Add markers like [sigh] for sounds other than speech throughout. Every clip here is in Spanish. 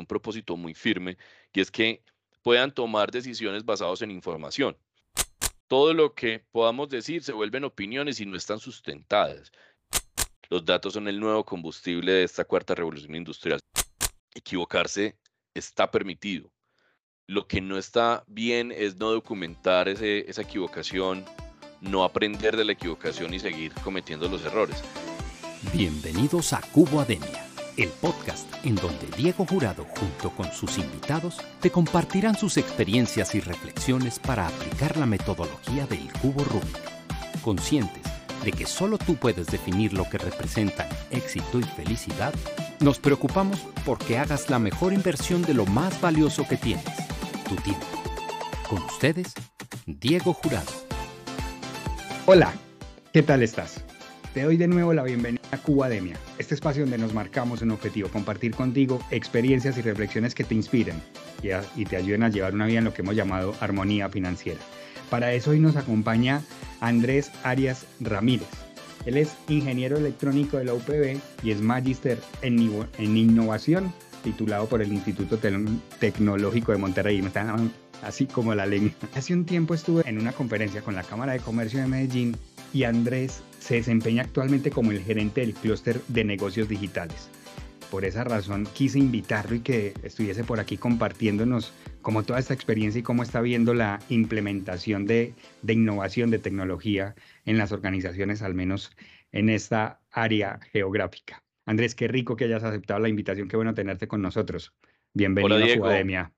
un propósito muy firme y es que puedan tomar decisiones basadas en información. Todo lo que podamos decir se vuelven opiniones y no están sustentadas. Los datos son el nuevo combustible de esta cuarta revolución industrial. Equivocarse está permitido. Lo que no está bien es no documentar esa equivocación, no aprender de la equivocación y seguir cometiendo los errores. Bienvenidos a Cubo Ademia el podcast en donde Diego Jurado junto con sus invitados te compartirán sus experiencias y reflexiones para aplicar la metodología del cubo Rubik. Conscientes de que solo tú puedes definir lo que representan éxito y felicidad, nos preocupamos porque hagas la mejor inversión de lo más valioso que tienes, tu tiempo. Con ustedes, Diego Jurado. Hola, ¿qué tal estás? Te doy de nuevo la bienvenida a Cubademia, este espacio donde nos marcamos un objetivo, compartir contigo experiencias y reflexiones que te inspiren y, te ayuden a llevar una vida en lo que hemos llamado armonía financiera. Para eso hoy nos acompaña Andrés Arias Ramírez. Él es ingeniero electrónico de la UPB y es magíster en, innovación, titulado por el Instituto Tecnológico de Monterrey. Me están así como la lengua. Hace un tiempo estuve en una conferencia con la Cámara de Comercio de Medellín y Andrés se desempeña actualmente como el gerente del clúster de negocios digitales. Por esa razón quise invitarlo y que estuviese por aquí compartiéndonos como toda esta experiencia y cómo está viendo la implementación de, de innovación, de tecnología en las organizaciones, al menos en esta área geográfica. Andrés, qué rico que hayas aceptado la invitación, qué bueno tenerte con nosotros. Bienvenido a su academia.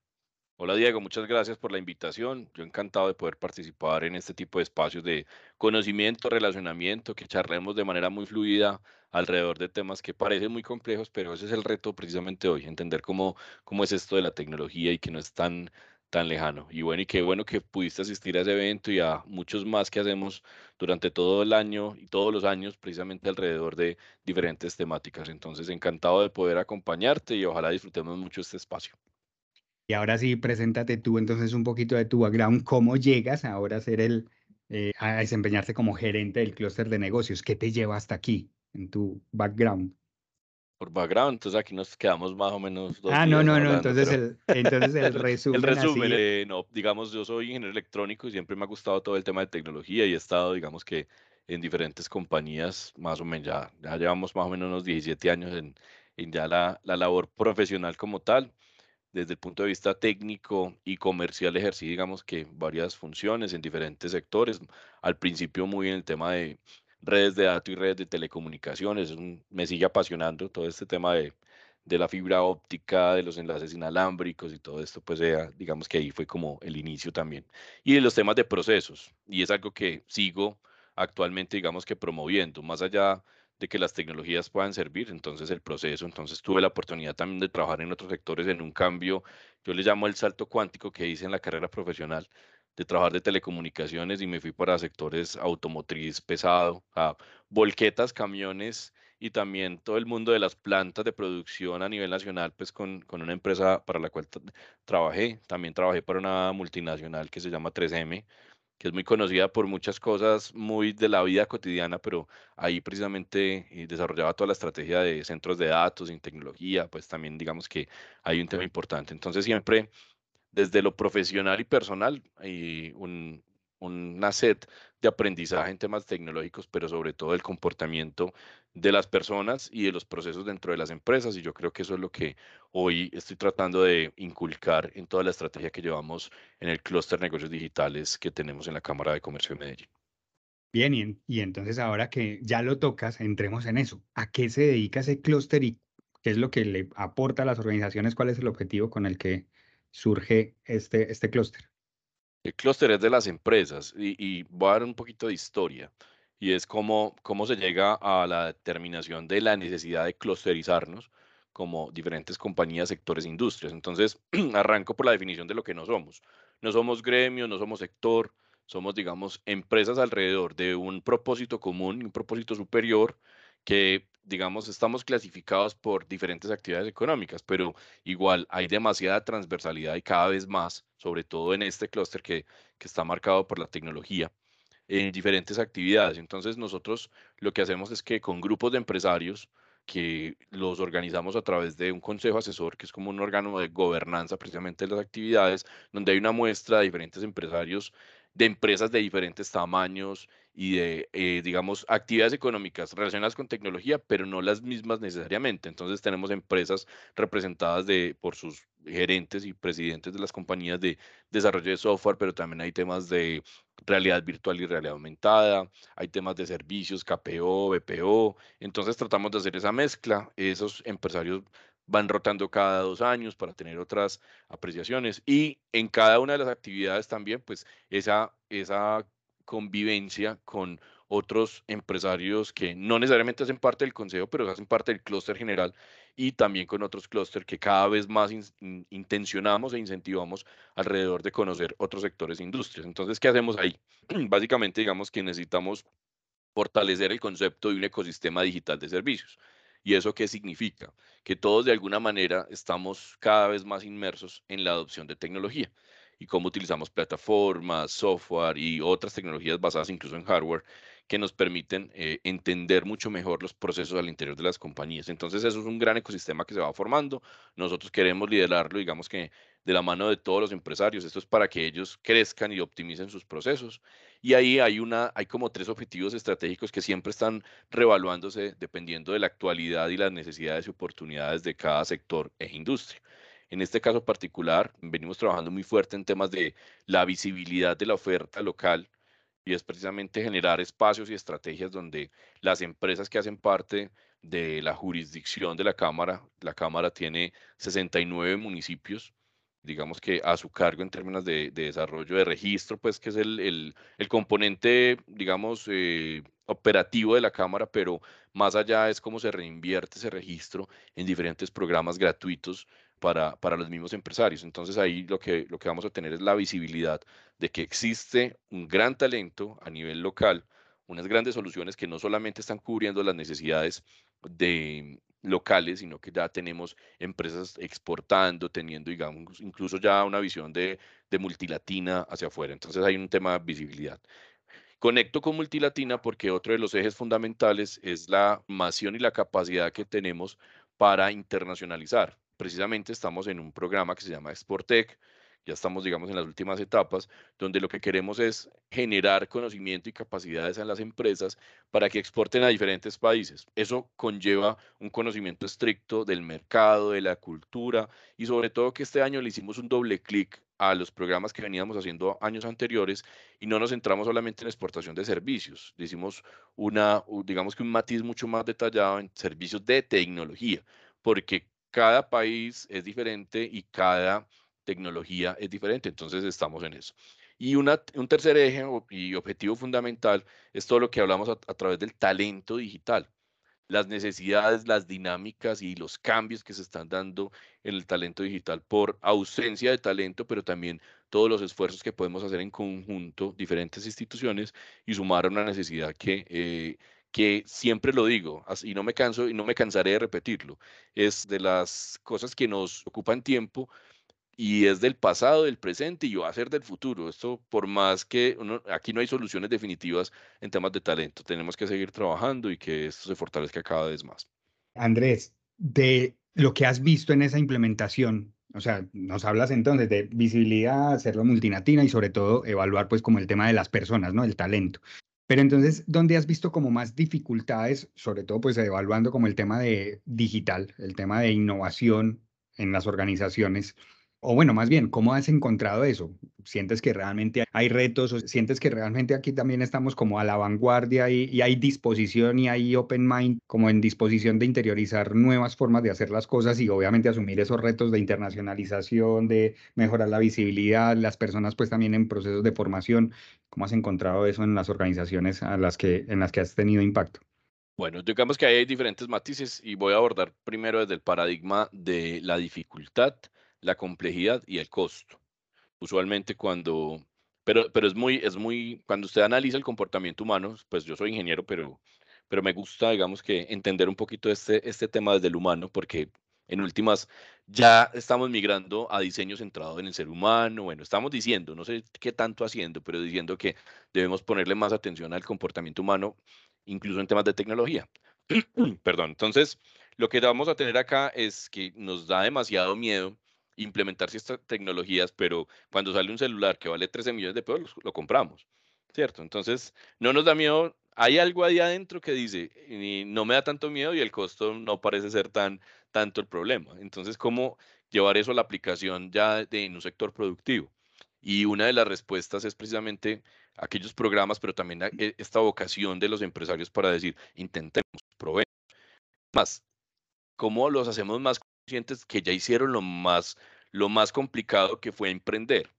Hola Diego, muchas gracias por la invitación. Yo encantado de poder participar en este tipo de espacios de conocimiento, relacionamiento, que charlemos de manera muy fluida alrededor de temas que parecen muy complejos, pero ese es el reto precisamente hoy, entender cómo, cómo es esto de la tecnología y que no es tan, tan lejano. Y bueno, y qué bueno que pudiste asistir a ese evento y a muchos más que hacemos durante todo el año y todos los años precisamente alrededor de diferentes temáticas. Entonces, encantado de poder acompañarte y ojalá disfrutemos mucho este espacio. Y ahora sí, preséntate tú entonces un poquito de tu background, cómo llegas ahora a ser el, eh, a desempeñarte como gerente del clúster de negocios. ¿Qué te lleva hasta aquí en tu background? Por background, entonces aquí nos quedamos más o menos dos Ah, no, no, no, entonces, el, entonces el resumen. [laughs] el resumen, eh, no, digamos, yo soy ingeniero electrónico y siempre me ha gustado todo el tema de tecnología y he estado, digamos que en diferentes compañías, más o menos ya, ya llevamos más o menos unos 17 años en, en ya la, la labor profesional como tal desde el punto de vista técnico y comercial ejercí, digamos que varias funciones en diferentes sectores. Al principio muy en el tema de redes de datos y redes de telecomunicaciones. me sigue apasionando todo este tema de, de, la fibra óptica, de los enlaces inalámbricos y todo esto, pues digamos que ahí fue como el inicio también. Y de los temas de procesos. Y es algo que sigo actualmente, digamos que promoviendo, más allá de que las tecnologías puedan servir, entonces el proceso, entonces tuve la oportunidad también de trabajar en otros sectores en un cambio, yo le llamo el salto cuántico que hice en la carrera profesional, de trabajar de telecomunicaciones y me fui para sectores automotriz pesado, a volquetas, camiones y también todo el mundo de las plantas de producción a nivel nacional, pues con, con una empresa para la cual trabajé, también trabajé para una multinacional que se llama 3M, que es muy conocida por muchas cosas muy de la vida cotidiana, pero ahí precisamente eh, desarrollaba toda la estrategia de centros de datos, en tecnología, pues también digamos que hay un tema importante. Entonces siempre desde lo profesional y personal, hay un, una set de aprendizaje en temas tecnológicos, pero sobre todo el comportamiento de las personas y de los procesos dentro de las empresas. Y yo creo que eso es lo que hoy estoy tratando de inculcar en toda la estrategia que llevamos en el clúster negocios digitales que tenemos en la Cámara de Comercio de Medellín. Bien, y, y entonces ahora que ya lo tocas, entremos en eso. ¿A qué se dedica ese clúster y qué es lo que le aporta a las organizaciones? ¿Cuál es el objetivo con el que surge este, este clúster? El clúster es de las empresas y, voy a dar un poquito de historia y es cómo, cómo se llega a la determinación de la necesidad de clusterizarnos como diferentes compañías, sectores, industrias. Entonces, [clears throat] arranco por la definición de lo que no somos. No somos gremio, no somos sector, somos, digamos, empresas alrededor de un propósito común, un propósito superior que, digamos, estamos clasificados por diferentes actividades económicas, pero igual hay demasiada transversalidad y cada vez más, sobre todo en este clúster que, que está marcado por la tecnología, en diferentes actividades. Entonces nosotros lo que hacemos es que con grupos de empresarios que los organizamos a través de un consejo asesor, que es como un órgano de gobernanza precisamente de las actividades, donde hay una muestra de diferentes empresarios, de empresas de diferentes tamaños y de, eh, digamos, actividades económicas relacionadas con tecnología, pero no las mismas necesariamente. Entonces tenemos empresas representadas de, por sus gerentes y presidentes de las compañías de desarrollo de software, pero también hay temas de realidad virtual y realidad aumentada, hay temas de servicios, KPO, BPO, entonces tratamos de hacer esa mezcla, esos empresarios van rotando cada dos años para tener otras apreciaciones y en cada una de las actividades también, pues esa, esa convivencia con otros empresarios que no necesariamente hacen parte del consejo, pero hacen parte del clúster general y también con otros clúster que cada vez más intencionamos e incentivamos alrededor de conocer otros sectores e industrias. Entonces, ¿qué hacemos ahí? [clears throat] Básicamente, digamos que necesitamos fortalecer el concepto de un ecosistema digital de servicios. ¿Y eso qué significa? Que todos de alguna manera estamos cada vez más inmersos en la adopción de tecnología y cómo utilizamos plataformas, software y otras tecnologías basadas incluso en hardware que nos permiten eh, entender mucho mejor los procesos al interior de las compañías. Entonces, eso es un gran ecosistema que se va formando. Nosotros queremos liderarlo, digamos que de la mano de todos los empresarios. Esto es para que ellos crezcan y optimicen sus procesos. Y ahí hay, una, hay como tres objetivos estratégicos que siempre están revaluándose dependiendo de la actualidad y las necesidades y oportunidades de cada sector e industria. En este caso particular, venimos trabajando muy fuerte en temas de la visibilidad de la oferta local y es precisamente generar espacios y estrategias donde las empresas que hacen parte de la jurisdicción de la Cámara, la Cámara tiene 69 municipios, digamos que a su cargo en términos de, desarrollo de registro, pues que es el, componente, digamos, eh, operativo de la Cámara, pero más allá es cómo se reinvierte ese registro en diferentes programas gratuitos para, para, los mismos empresarios. Entonces ahí lo que, lo que vamos a tener es la visibilidad de que existe un gran talento a nivel local, unas grandes soluciones que no solamente están cubriendo las necesidades de locales, sino que ya tenemos empresas exportando, teniendo, digamos, incluso ya una visión de, de multilatina hacia afuera. Entonces hay un tema de visibilidad. Conecto con Multilatina porque otro de los ejes fundamentales es la masión y la capacidad que tenemos para internacionalizar precisamente estamos en un programa que se llama Sportec, ya estamos, digamos, en las últimas etapas, donde lo que queremos es generar conocimiento y capacidades en las empresas para que exporten a diferentes países. Eso conlleva un conocimiento estricto del mercado, de la cultura y sobre todo que este año le hicimos un doble clic a los programas que veníamos haciendo años anteriores y no nos centramos solamente en exportación de servicios, hicimos una, digamos que un matiz mucho más detallado en servicios de tecnología, porque cada país es diferente y cada tecnología es diferente, entonces estamos en eso. Y un tercer eje y objetivo fundamental es todo lo que hablamos a, través del talento digital, las necesidades, las dinámicas y los cambios que se están dando en el talento digital por ausencia de talento, pero también todos los esfuerzos que podemos hacer en conjunto, diferentes instituciones, y sumar una necesidad que eh, que siempre lo digo y no me canso y no me cansaré de repetirlo, es de las cosas que nos ocupan tiempo y es del pasado, del presente y va a ser del futuro. Esto por más que aquí no hay soluciones definitivas en temas de talento, tenemos que seguir trabajando y que esto se fortalezca cada vez más. Andrés, de lo que has visto en esa implementación, o sea, nos hablas entonces de visibilidad, hacerlo multinatina y sobre todo evaluar pues como el tema de las personas, ¿no? El talento. Pero entonces, ¿dónde has visto como más dificultades, sobre todo pues evaluando como el tema de digital, el tema de innovación en las organizaciones? O bueno, más bien, ¿cómo has encontrado eso? ¿Sientes que realmente hay retos o sientes que realmente aquí también estamos como a la vanguardia y, hay disposición y hay open mind como en disposición de interiorizar nuevas formas de hacer las cosas y obviamente asumir esos retos de internacionalización, de mejorar la visibilidad, las personas pues también en procesos de formación? ¿Cómo has encontrado eso en las organizaciones a las que, en las que has tenido impacto? Bueno, digamos que hay diferentes matices y voy a abordar primero desde el paradigma de la dificultad la complejidad y el costo. Usualmente cuando, pero, pero es muy, es muy, cuando usted analiza el comportamiento humano, pues yo soy ingeniero, pero, pero me gusta, digamos que entender un poquito este, este tema desde el humano, porque en últimas ya estamos migrando a diseño centrado en el ser humano. Bueno, estamos diciendo, no sé qué tanto haciendo, pero diciendo que debemos ponerle más atención al comportamiento humano, incluso en temas de tecnología. [clears throat] Perdón, entonces lo que vamos a tener acá es que nos da demasiado miedo implementar ciertas tecnologías, pero cuando sale un celular que vale 13 millones de pesos, lo compramos, ¿cierto? Entonces, no nos da miedo. Hay algo ahí adentro que dice, no me da tanto miedo y el costo no parece ser tan tanto el problema. Entonces, ¿cómo llevar eso a la aplicación ya de, en un sector productivo? Y una de las respuestas es precisamente aquellos programas, pero también e, esta vocación de los empresarios para decir, intentemos, probemos. Más, ¿cómo los hacemos más conscientes que ya hicieron lo más, lo más complicado que fue emprender?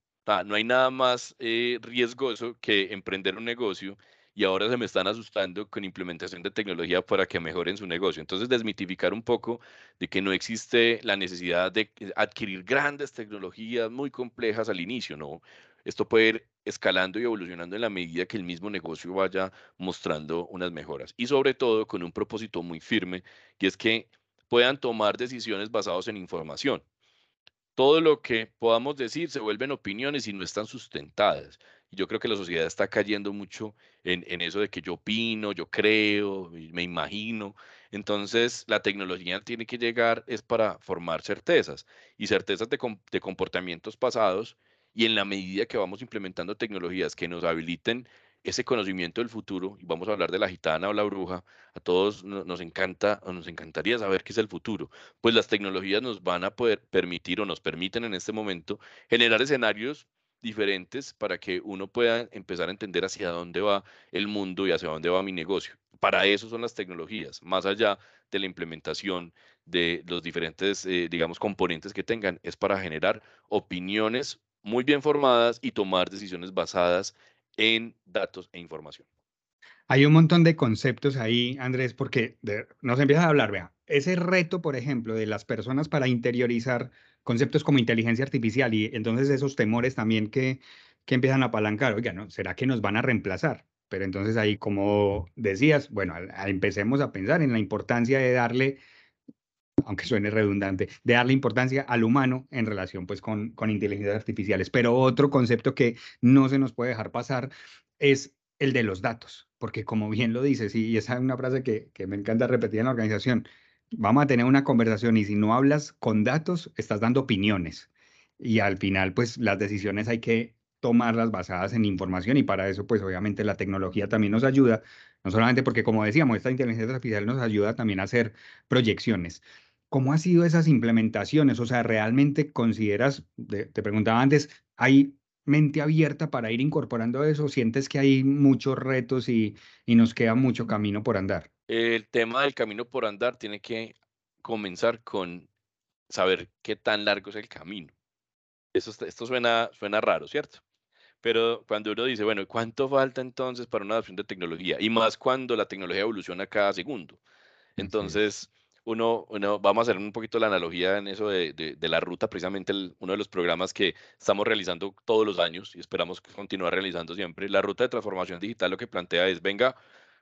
no hay nada más eh, riesgoso que emprender un negocio y ahora se me están asustando con implementación de tecnología para que mejoren su negocio. Entonces, desmitificar un poco de que no existe la necesidad de adquirir grandes tecnologías muy complejas al inicio, ¿no? Esto puede ir escalando y evolucionando en la medida que el mismo negocio vaya mostrando unas mejoras. Y sobre todo con un propósito muy firme, y es que puedan tomar decisiones basadas en información todo lo que podamos decir se vuelven opiniones y no están sustentadas. Yo creo que la sociedad está cayendo mucho en, eso de que yo opino, yo creo, me imagino. Entonces, la tecnología tiene que llegar es para formar certezas y certezas de, de comportamientos pasados. Y en la medida que vamos implementando tecnologías que nos habiliten ese conocimiento del futuro, y vamos a hablar de la gitana o la bruja, a todos nos encanta o nos encantaría saber qué es el futuro, pues las tecnologías nos van a poder permitir o nos permiten en este momento generar escenarios diferentes para que uno pueda empezar a entender hacia dónde va el mundo y hacia dónde va mi negocio. Para eso son las tecnologías, más allá de la implementación de los diferentes, eh, digamos, componentes que tengan, es para generar opiniones muy bien formadas y tomar decisiones basadas en datos e información. Hay un montón de conceptos ahí, Andrés, porque nos empieza a hablar, vea, ese reto, por ejemplo, de las personas para interiorizar conceptos como inteligencia artificial y entonces esos temores también que, que empiezan a apalancar, oiga, ¿no? ¿será que nos van a reemplazar? Pero entonces ahí, como decías, bueno, empecemos a pensar en la importancia de darle aunque suene redundante, de darle importancia al humano en relación pues con, con inteligencias artificiales. Pero otro concepto que no se nos puede dejar pasar es el de los datos, porque como bien lo dices, y esa es una frase que, que me encanta repetir en la organización, vamos a tener una conversación y si no hablas con datos, estás dando opiniones. Y al final, pues las decisiones hay que tomarlas basadas en información y para eso, pues obviamente la tecnología también nos ayuda, no solamente porque, como decíamos, esta inteligencia artificial nos ayuda también a hacer proyecciones. ¿Cómo han sido esas implementaciones? O sea, ¿realmente consideras, te, preguntaba antes, hay mente abierta para ir incorporando eso? ¿Sientes que hay muchos retos y, y nos queda mucho camino por andar? El tema del camino por andar tiene que comenzar con saber qué tan largo es el camino. Eso, esto suena, suena raro, ¿cierto? Pero cuando uno dice, bueno, ¿cuánto falta entonces para una adopción de tecnología? Y más cuando la tecnología evoluciona cada segundo. Entonces, uno, vamos a hacer un poquito la analogía en eso de, de, la ruta, precisamente uno de los programas que estamos realizando todos los años y esperamos continuar realizando siempre. La ruta de transformación digital lo que plantea es, venga,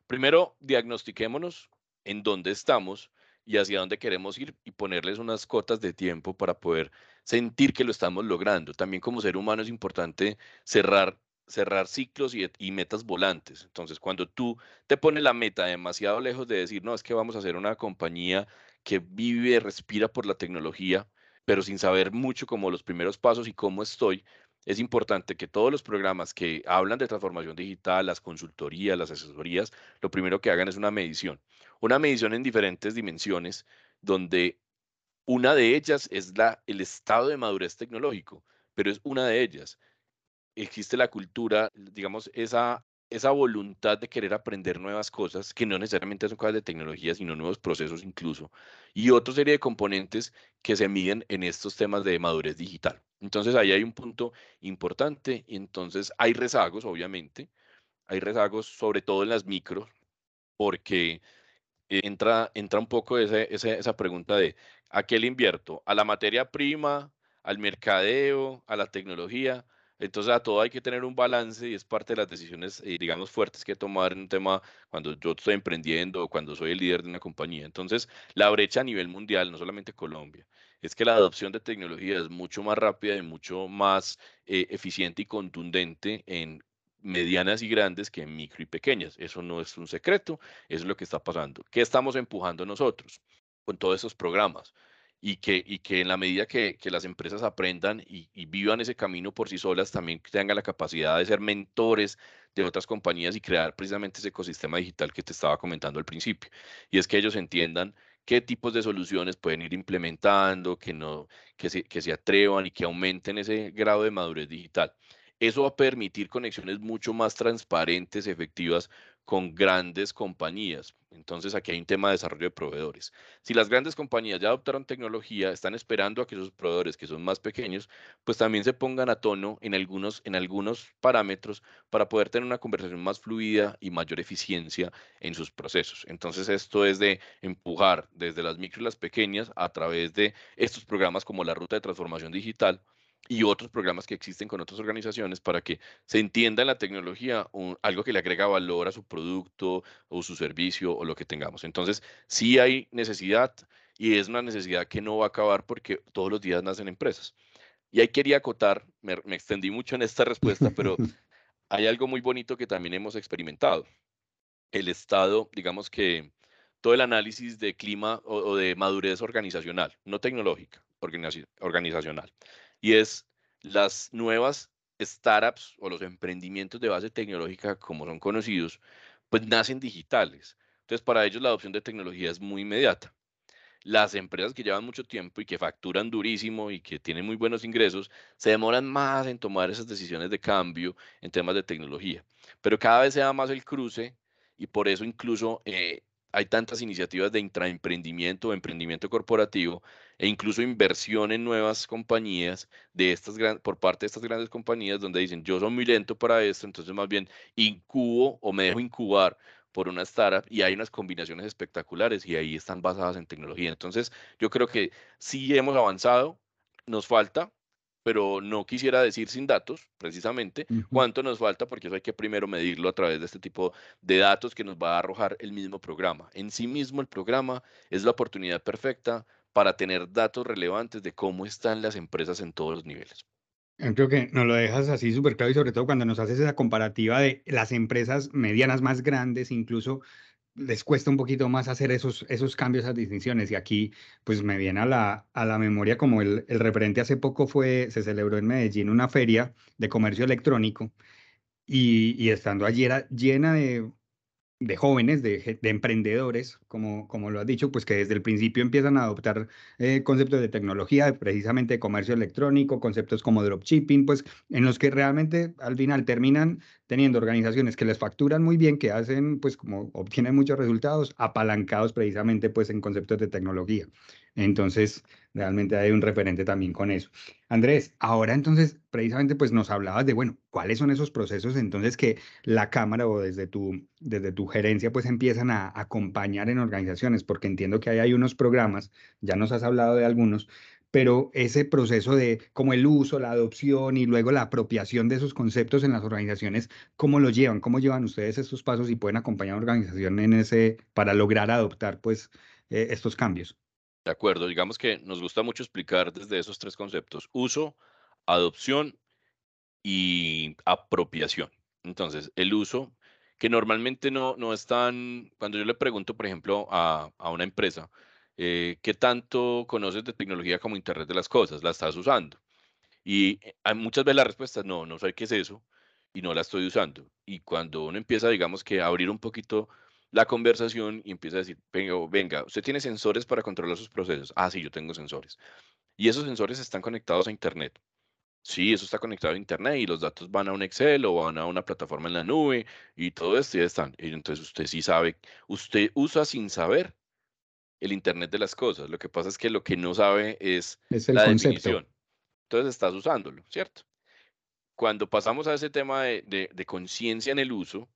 primero diagnostiquémonos en dónde estamos y hacia dónde queremos ir y ponerles unas cotas de tiempo para poder sentir que lo estamos logrando. También como ser humano es importante cerrar cerrar ciclos y, metas volantes. Entonces, cuando tú te pones la meta demasiado lejos de decir, no, es que vamos a hacer una compañía que vive, respira por la tecnología, pero sin saber mucho como los primeros pasos y cómo estoy, es importante que todos los programas que hablan de transformación digital, las consultorías, las asesorías, lo primero que hagan es una medición. Una medición en diferentes dimensiones, donde una de ellas es la, el estado de madurez tecnológico, pero es una de ellas existe la cultura, digamos, esa, esa voluntad de querer aprender nuevas cosas, que no necesariamente son cosas de tecnología, sino nuevos procesos incluso, y otra serie de componentes que se miden en estos temas de madurez digital. Entonces ahí hay un punto importante, y entonces hay rezagos, obviamente, hay rezagos sobre todo en las micros, porque entra, entra un poco ese, esa pregunta de, ¿a qué le invierto? ¿A la materia prima? ¿Al mercadeo? ¿A la tecnología? Entonces a todo hay que tener un balance y es parte de las decisiones, eh, digamos, fuertes que tomar en un tema cuando yo estoy emprendiendo o cuando soy el líder de una compañía. Entonces, la brecha a nivel mundial, no solamente Colombia, es que la adopción de tecnología es mucho más rápida y mucho más eh, eficiente y contundente en medianas y grandes que en micro y pequeñas. Eso no es un secreto, eso es lo que está pasando. ¿Qué estamos empujando nosotros con todos esos programas? Y que, y que en la medida que, que las empresas aprendan y, vivan ese camino por sí solas, también tengan la capacidad de ser mentores de otras compañías y crear precisamente ese ecosistema digital que te estaba comentando al principio. Y es que ellos entiendan qué tipos de soluciones pueden ir implementando, que, no, que, se, que se atrevan y que aumenten ese grado de madurez digital. Eso va a permitir conexiones mucho más transparentes, efectivas con grandes compañías. Entonces aquí hay un tema de desarrollo de proveedores. Si las grandes compañías ya adoptaron tecnología, están esperando a que esos proveedores que son más pequeños, pues también se pongan a tono en algunos, en algunos parámetros para poder tener una conversación más fluida y mayor eficiencia en sus procesos. Entonces esto es de empujar desde las micro y las pequeñas a través de estos programas como la ruta de transformación digital y otros programas que existen con otras organizaciones para que se entienda en la tecnología algo que le agrega valor a su producto o su servicio o lo que tengamos. Entonces, sí hay necesidad y es una necesidad que no va a acabar porque todos los días nacen empresas. Y ahí quería acotar, me, extendí mucho en esta respuesta, pero [laughs] hay algo muy bonito que también hemos experimentado. El Estado, digamos que todo el análisis de clima o, o de madurez organizacional, no tecnológica, organizacional y es las nuevas startups o los emprendimientos de base tecnológica, como son conocidos, pues nacen digitales. Entonces, para ellos la adopción de tecnología es muy inmediata. Las empresas que llevan mucho tiempo y que facturan durísimo y que tienen muy buenos ingresos, se demoran más en tomar esas decisiones de cambio en temas de tecnología. Pero cada vez se da más el cruce y por eso incluso eh, hay tantas iniciativas de intraemprendimiento o emprendimiento corporativo e incluso inversión en nuevas compañías de estas por parte de estas grandes compañías donde dicen yo soy muy lento para esto, entonces más bien incubo o me dejo incubar por una startup y hay unas combinaciones espectaculares y ahí están basadas en tecnología. Entonces yo creo que sí hemos avanzado, nos falta, pero no quisiera decir sin datos, precisamente, cuánto nos falta, porque eso hay que primero medirlo a través de este tipo de datos que nos va a arrojar el mismo programa. En sí mismo el programa es la oportunidad perfecta para tener datos relevantes de cómo están las empresas en todos los niveles. Creo que nos lo dejas así súper claro y sobre todo cuando nos haces esa comparativa de las empresas medianas más grandes, incluso les cuesta un poquito más hacer esos, esos cambios, esas distinciones. Y aquí, pues me viene a la, a la memoria como el, el referente hace poco fue, se celebró en Medellín una feria de comercio electrónico y, y estando allí era llena de de jóvenes, de, emprendedores, como, como lo has dicho, pues que desde el principio empiezan a adoptar eh, conceptos de tecnología, precisamente de comercio electrónico, conceptos como dropshipping, pues en los que realmente al final terminan teniendo organizaciones que les facturan muy bien, que hacen, pues como obtienen muchos resultados, apalancados precisamente pues en conceptos de tecnología. Entonces, realmente hay un referente también con eso. Andrés, ahora entonces, precisamente, pues nos hablabas de, bueno, cuáles son esos procesos entonces que la Cámara o desde tu, desde tu gerencia, pues empiezan a acompañar en organizaciones, porque entiendo que ahí hay unos programas, ya nos has hablado de algunos, pero ese proceso de como el uso, la adopción y luego la apropiación de esos conceptos en las organizaciones, ¿cómo lo llevan? ¿Cómo llevan ustedes esos pasos y pueden acompañar a organización en ese, para lograr adoptar pues eh, estos cambios? De acuerdo, digamos que nos gusta mucho explicar desde esos tres conceptos, uso, adopción y apropiación. Entonces, el uso, que normalmente no, no es tan, cuando yo le pregunto, por ejemplo, a, a una empresa, eh, ¿qué tanto conoces de tecnología como Internet de las Cosas? ¿La estás usando? Y eh, hay muchas veces la respuesta es no, no sé qué es eso y no la estoy usando. Y cuando uno empieza, digamos que a abrir un poquito la conversación y empieza a decir, venga, venga, usted tiene sensores para controlar sus procesos. Ah, sí, yo tengo sensores. Y esos sensores están conectados a Internet. Sí, eso está conectado a Internet y los datos van a un Excel o van a una plataforma en la nube y todo esto ya están. Y entonces usted sí sabe, usted usa sin saber el Internet de las cosas. Lo que pasa es que lo que no sabe es, la definición. Entonces estás usándolo, ¿cierto? Cuando pasamos a ese tema de, de conciencia en el uso,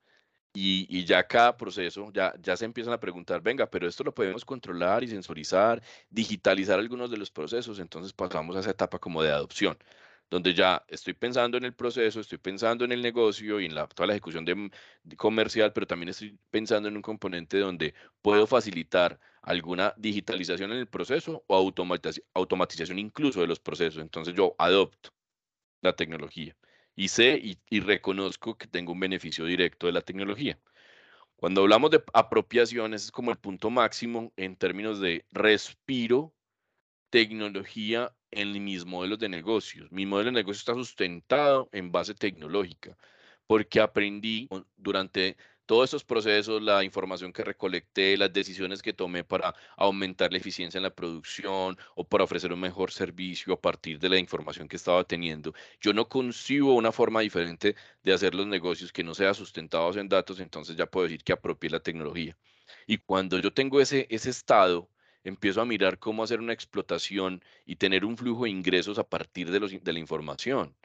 y, ya cada proceso, ya, ya se empiezan a preguntar, venga, pero esto lo podemos controlar y sensorizar, digitalizar algunos de los procesos, entonces pasamos a esa etapa como de adopción, donde ya estoy pensando en el proceso, estoy pensando en el negocio y en la, toda la ejecución de, comercial, pero también estoy pensando en un componente donde puedo facilitar alguna digitalización en el proceso o automatización incluso de los procesos. Entonces yo adopto la tecnología. Y sé y, reconozco que tengo un beneficio directo de la tecnología. Cuando hablamos de apropiación, ese es como el punto máximo en términos de respiro tecnología en mis modelos de negocios. Mi modelo de negocio está sustentado en base tecnológica, porque aprendí durante todos esos procesos, la información que recolecté, las decisiones que tomé para aumentar la eficiencia en la producción o para ofrecer un mejor servicio a partir de la información que estaba teniendo. Yo no concibo una forma diferente de hacer los negocios que no sea sustentados en datos, entonces ya puedo decir que apropié la tecnología. Y cuando yo tengo ese, ese estado, empiezo a mirar cómo hacer una explotación y tener un flujo de ingresos a partir de, los, de la información.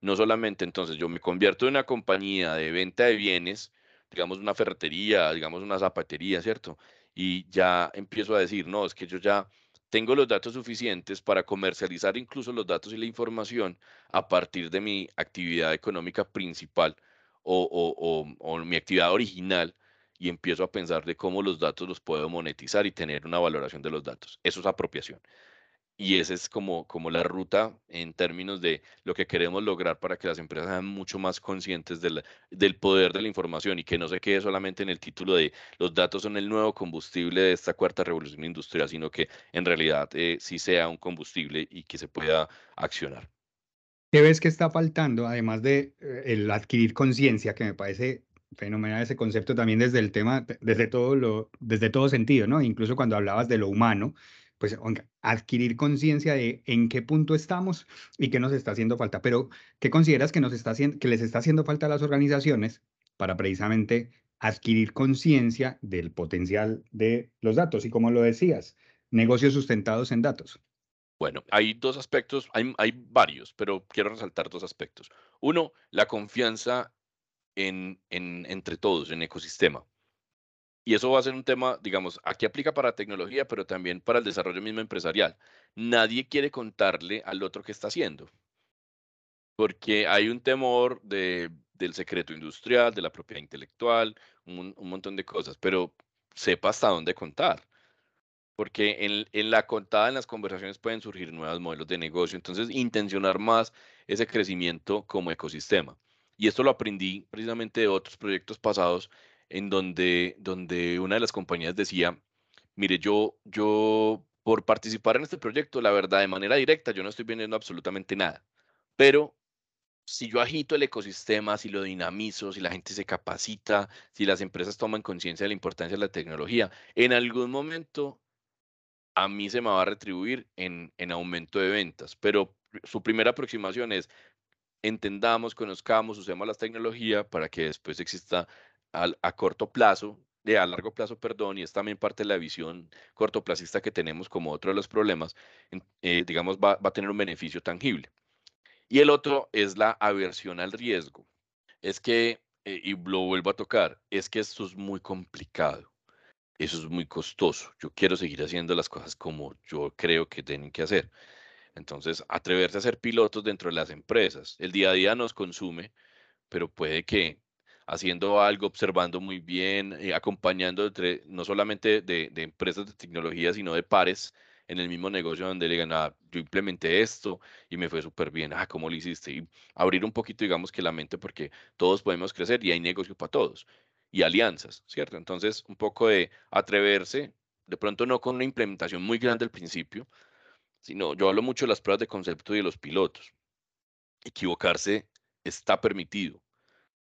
No solamente entonces yo me convierto en una compañía de venta de bienes, digamos una ferretería, digamos una zapatería, ¿cierto? Y ya empiezo a decir, no, es que yo ya tengo los datos suficientes para comercializar incluso los datos y la información a partir de mi actividad económica principal o, o, o, mi actividad original y empiezo a pensar de cómo los datos los puedo monetizar y tener una valoración de los datos. Eso es apropiación. Y esa es como, como la ruta en términos de lo que queremos lograr para que las empresas sean mucho más conscientes del, del poder de la información y que no se quede solamente en el título de los datos son el nuevo combustible de esta cuarta revolución industrial, sino que en realidad eh, sí sea un combustible y que se pueda accionar. ¿Qué ves que está faltando, además de eh, el adquirir conciencia, que me parece fenomenal ese concepto también desde el tema, desde todo, lo, desde todo sentido, ¿no? Incluso cuando hablabas de lo humano, pues adquirir conciencia de en qué punto estamos y qué nos está haciendo falta. Pero, ¿qué consideras que, nos está haciendo, que les está haciendo falta a las organizaciones para precisamente adquirir conciencia del potencial de los datos? Y como lo decías, negocios sustentados en datos. Bueno, hay dos aspectos, hay, hay varios, pero quiero resaltar dos aspectos. Uno, la confianza en, entre todos, en ecosistema. Y eso va a ser un tema, digamos, aquí aplica para tecnología, pero también para el desarrollo mismo empresarial. Nadie quiere contarle al otro qué está haciendo, porque hay un temor de, del secreto industrial, de la propiedad intelectual, un, un montón de cosas, pero sepa hasta dónde contar porque en, en, la contada, en las conversaciones pueden surgir nuevos modelos de negocio, entonces intencionar más ese crecimiento como ecosistema. Y esto lo aprendí precisamente de otros proyectos pasados en donde, donde una de las compañías decía, mire, yo, yo por participar en este proyecto, la verdad, de manera directa, yo no estoy vendiendo absolutamente nada. Pero si yo agito el ecosistema, si lo dinamizo, si la gente se capacita, si las empresas toman conciencia de la importancia de la tecnología, en algún momento a mí se me va a retribuir en, en aumento de ventas. Pero su primera aproximación es, entendamos, conozcamos, usemos las tecnologías para que después exista a corto plazo, de a largo plazo, perdón, y es también parte de la visión cortoplacista que tenemos como otro de los problemas, eh, digamos, va, a tener un beneficio tangible. Y el otro es la aversión al riesgo. Es que, eh, y lo vuelvo a tocar, es que esto es muy complicado. Eso es muy costoso. Yo quiero seguir haciendo las cosas como yo creo que tienen que hacer. Entonces, atreverse a ser pilotos dentro de las empresas. El día a día nos consume, pero puede que haciendo algo, observando muy bien, eh, acompañando entre, no solamente de, empresas de tecnología, sino de pares en el mismo negocio donde le digan, ah, yo implementé esto y me fue súper bien, ah, ¿cómo lo hiciste? Y abrir un poquito, digamos que la mente, porque todos podemos crecer y hay negocio para todos y alianzas, ¿cierto? Entonces, un poco de atreverse, de pronto no con una implementación muy grande al principio, sino yo hablo mucho de las pruebas de concepto y de los pilotos. Equivocarse está permitido.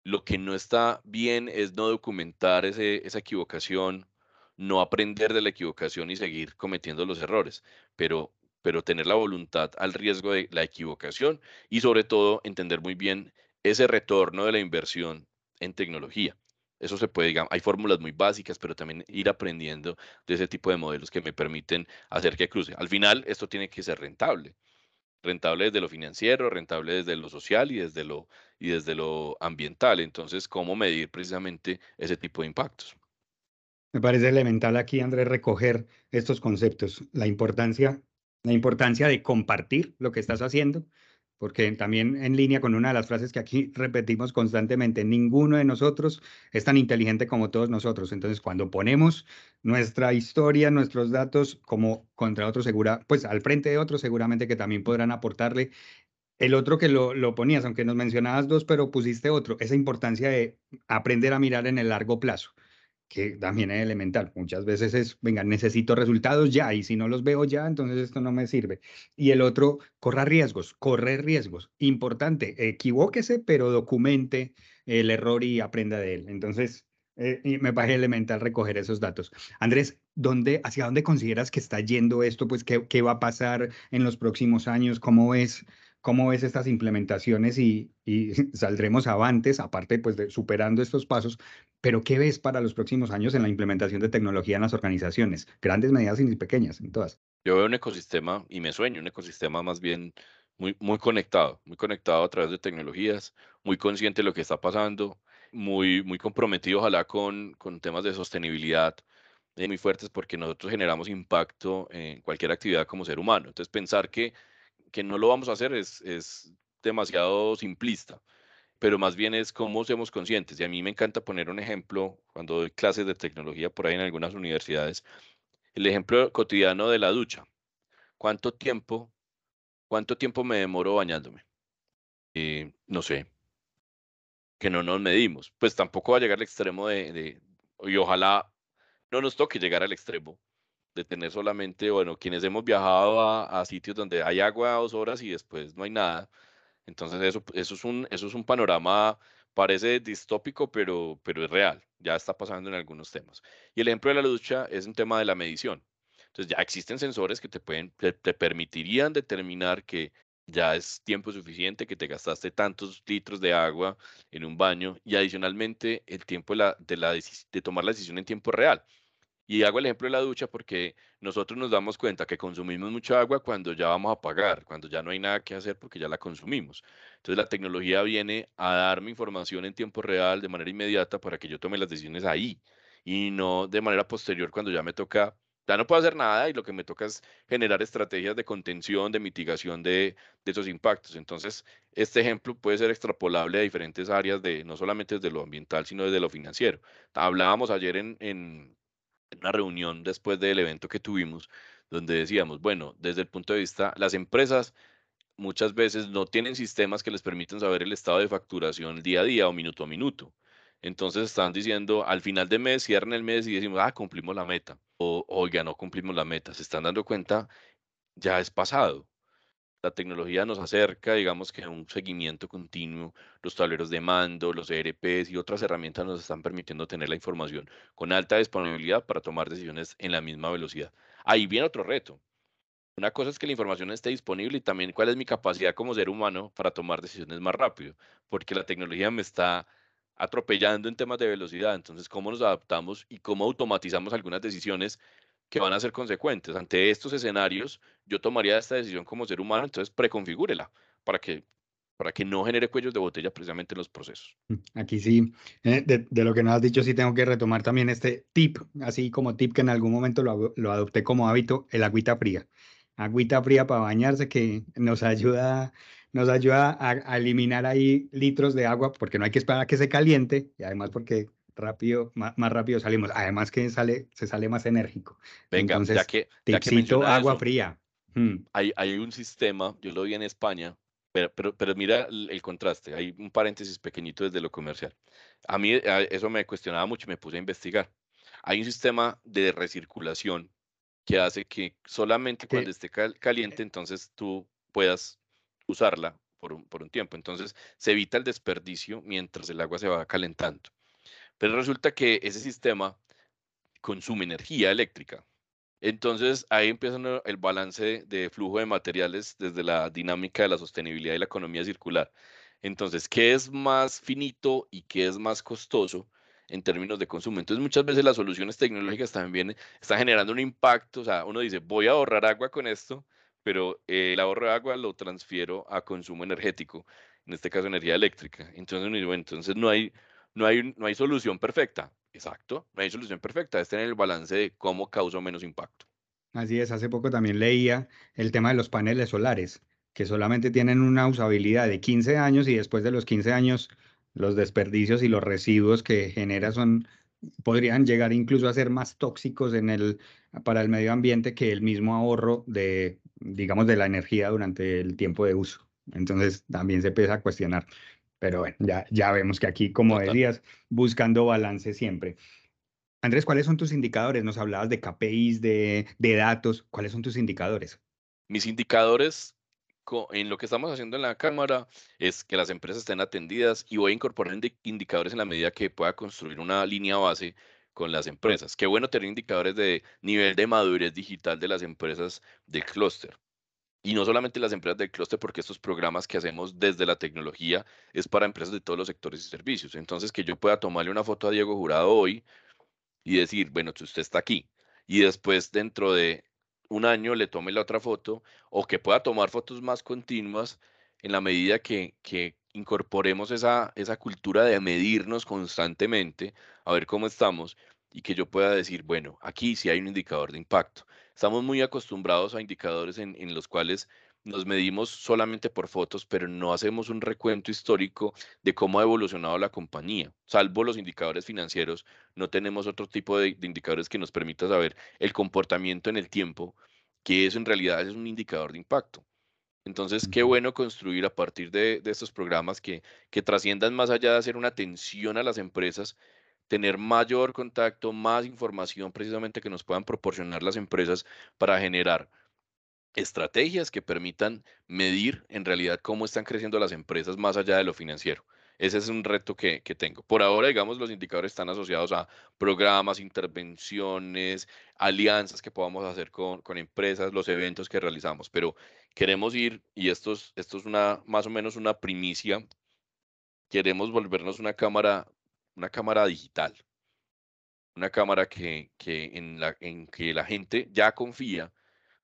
Lo que no está bien es no documentar ese, esa equivocación, no aprender de la equivocación y seguir cometiendo los errores, pero, pero tener la voluntad al riesgo de la equivocación y sobre todo entender muy bien ese retorno de la inversión en tecnología. Eso se puede, digamos, hay fórmulas muy básicas, pero también ir aprendiendo de ese tipo de modelos que me permiten hacer que cruce. Al final, esto tiene que ser rentable. Rentable desde lo financiero, rentable desde lo social y desde lo, y desde lo ambiental. Entonces, ¿cómo medir precisamente ese tipo de impactos? Me parece elemental aquí, Andrés, recoger estos conceptos, la importancia, la importancia de compartir lo que estás haciendo, porque también en línea con una de las frases que aquí [laughs] repetimos constantemente, ninguno de nosotros es tan inteligente como todos nosotros. Entonces, cuando ponemos nuestra historia, nuestros datos como contra otros, segura, pues al frente de otros, seguramente que también podrán aportarle el otro que lo, lo ponías, aunque nos mencionabas dos, pero pusiste otro, esa importancia de aprender a mirar en el largo plazo que también es elemental. Muchas veces es, venga, necesito resultados ya y si no los veo ya, entonces esto no me sirve. Y el otro, corra riesgos, correr riesgos. Importante, equivóquese, pero documente el error y aprenda de él. Entonces, eh, me parece elemental recoger esos datos. Andrés, ¿dónde, ¿hacia dónde consideras que está yendo esto? Pues, ¿qué, qué va a pasar en los próximos años? ¿Cómo ves? ¿Cómo ves estas implementaciones y, [laughs] saldremos avantes, aparte pues de superando estos pasos, pero ¿qué ves para los próximos años en la implementación de tecnología en las organizaciones? Grandes, medidas y pequeñas, en todas. Yo veo un ecosistema y me sueño, un ecosistema más bien muy, muy conectado, muy conectado a través de tecnologías, muy consciente de lo que está pasando, muy, muy comprometido ojalá con, con temas de sostenibilidad eh, muy fuertes porque nosotros generamos impacto en cualquier actividad como ser humano. Entonces pensar que, que no lo vamos a hacer es, es demasiado simplista pero más bien es cómo somos conscientes. Y a mí me encanta poner un ejemplo cuando doy clases de tecnología por ahí en algunas universidades. El ejemplo cotidiano de la ducha. ¿Cuánto tiempo, cuánto tiempo me demoro bañándome? Eh, no sé. Que no nos medimos. Pues tampoco va a llegar al extremo de, y ojalá no nos toque llegar al extremo de tener solamente, bueno, quienes hemos viajado a, sitios donde hay agua dos horas y después no hay nada entonces eso, eso, es, un, eso es un panorama, parece distópico, pero, pero es real, ya está pasando en algunos temas. Y el ejemplo de la ducha es un tema de la medición. Entonces ya existen sensores que te, pueden, te, permitirían determinar que ya es tiempo suficiente, que te gastaste tantos litros de agua en un baño y adicionalmente el tiempo de, la, de, la, de tomar la decisión en tiempo real. Y hago el ejemplo de la ducha porque nosotros nos damos cuenta que consumimos mucha agua cuando ya vamos a pagar, cuando ya no hay nada que hacer porque ya la consumimos. Entonces la tecnología viene a darme información en tiempo real de manera inmediata para que yo tome las decisiones ahí y no de manera posterior cuando ya me toca, ya no puedo hacer nada y lo que me toca es generar estrategias de contención, de mitigación de, de esos impactos. Entonces este ejemplo puede ser extrapolable a diferentes áreas de no solamente desde lo ambiental, sino desde lo financiero. Hablábamos ayer en, en una reunión después del evento que tuvimos, donde decíamos, bueno, desde el punto de vista, las empresas muchas veces no tienen sistemas que les permitan saber el estado de facturación día a día o minuto a minuto. Entonces están diciendo, al final de mes, cierran el mes y decimos, ah, cumplimos la meta. O, oiga, no cumplimos la meta. Se están dando cuenta, ya es pasado la tecnología nos acerca, digamos que a un seguimiento continuo, los tableros de mando, los ERPs y otras herramientas nos están permitiendo tener la información con alta disponibilidad para tomar decisiones en la misma velocidad. Ahí viene otro reto. Una cosa es que la información esté disponible y también cuál es mi capacidad como ser humano para tomar decisiones más rápido, porque la tecnología me está atropellando en temas de velocidad. Entonces, ¿cómo nos adaptamos y cómo automatizamos algunas decisiones que van a ser consecuentes. Ante estos escenarios, yo tomaría esta decisión como ser humano, entonces preconfigúrela para que, para que no genere cuellos de botella precisamente en los procesos. Mm, aquí sí, eh, de, lo que nos has dicho, sí tengo que retomar también este tip, así como tip que en algún momento lo, lo adopté como hábito, el agüita fría. Agüita fría para bañarse que nos ayuda nos ayuda a, eliminar ahí litros de agua porque no hay que esperar a que se caliente y además porque rápido, más, rápido salimos. Además que sale, se sale más enérgico. Venga, Entonces, ya que, ya que agua fría. Hmm. Hay, hay un sistema, yo lo vi en España, pero, pero, pero, mira el, contraste, hay un paréntesis pequeñito desde lo comercial. A mí eso me cuestionaba mucho y me puse a investigar. Hay un sistema de recirculación que hace que solamente cuando esté caliente, entonces tú puedas usarla por un, por un tiempo. Entonces se evita el desperdicio mientras el agua se va calentando. Pero resulta que ese sistema consume energía eléctrica. Entonces ahí empieza el balance de flujo de materiales desde la dinámica de la sostenibilidad y la economía circular. Entonces, ¿qué es más finito y qué es más costoso en términos de consumo? Entonces, muchas veces las soluciones tecnológicas también están generando un impacto. O sea, uno dice, voy a ahorrar agua con esto, pero el ahorro de agua lo transfiero a consumo energético, en este caso energía eléctrica. Entonces, entonces no hay no hay, no hay solución perfecta. Exacto, no hay solución perfecta. Es tener el balance de cómo causa menos impacto. Así es, hace poco también leía el tema de los paneles solares, que solamente tienen una usabilidad de 15 años y después de los 15 años los desperdicios y los residuos que genera son podrían llegar incluso a ser más tóxicos en el, para el medio ambiente que el mismo ahorro de, digamos, de la energía durante el tiempo de uso. Entonces también se empieza a cuestionar. Pero bueno, ya, ya vemos que aquí, como decías, buscando balance siempre. Andrés, ¿cuáles son tus indicadores? Nos hablabas de KPIs, de, de datos. ¿Cuáles son tus indicadores? Mis indicadores en lo que estamos haciendo en la cámara es que las empresas estén atendidas y voy a incorporar indicadores en la medida que pueda construir una línea base con las empresas. Qué bueno tener indicadores de nivel de madurez digital de las empresas del clúster. Y no solamente las empresas del clúster, porque estos programas que hacemos desde la tecnología es para empresas de todos los sectores y servicios. Entonces, que yo pueda tomarle una foto a Diego Jurado hoy y decir, bueno, usted está aquí. Y después, dentro de un año, le tome la otra foto o que pueda tomar fotos más continuas en la medida que, que incorporemos esa, esa cultura de medirnos constantemente, a ver cómo estamos y que yo pueda decir, bueno, aquí sí hay un indicador de impacto. Estamos muy acostumbrados a indicadores en, en los cuales nos medimos solamente por fotos, pero no hacemos un recuento histórico de cómo ha evolucionado la compañía. Salvo los indicadores financieros, no tenemos otro tipo de, indicadores que nos permita saber el comportamiento en el tiempo, que eso en realidad es un indicador de impacto. Entonces, qué bueno construir a partir de, estos programas que, que trasciendan más allá de hacer una atención a las empresas, tener mayor contacto, más información precisamente que nos puedan proporcionar las empresas para generar estrategias que permitan medir en realidad cómo están creciendo las empresas más allá de lo financiero. Ese es un reto que, tengo. Por ahora, digamos, los indicadores están asociados a programas, intervenciones, alianzas que podamos hacer con, empresas, los eventos que realizamos, pero queremos ir, y esto es, esto es una, más o menos una primicia, queremos volvernos una cámara, una cámara digital, una cámara que, que en, la, en que la gente ya confía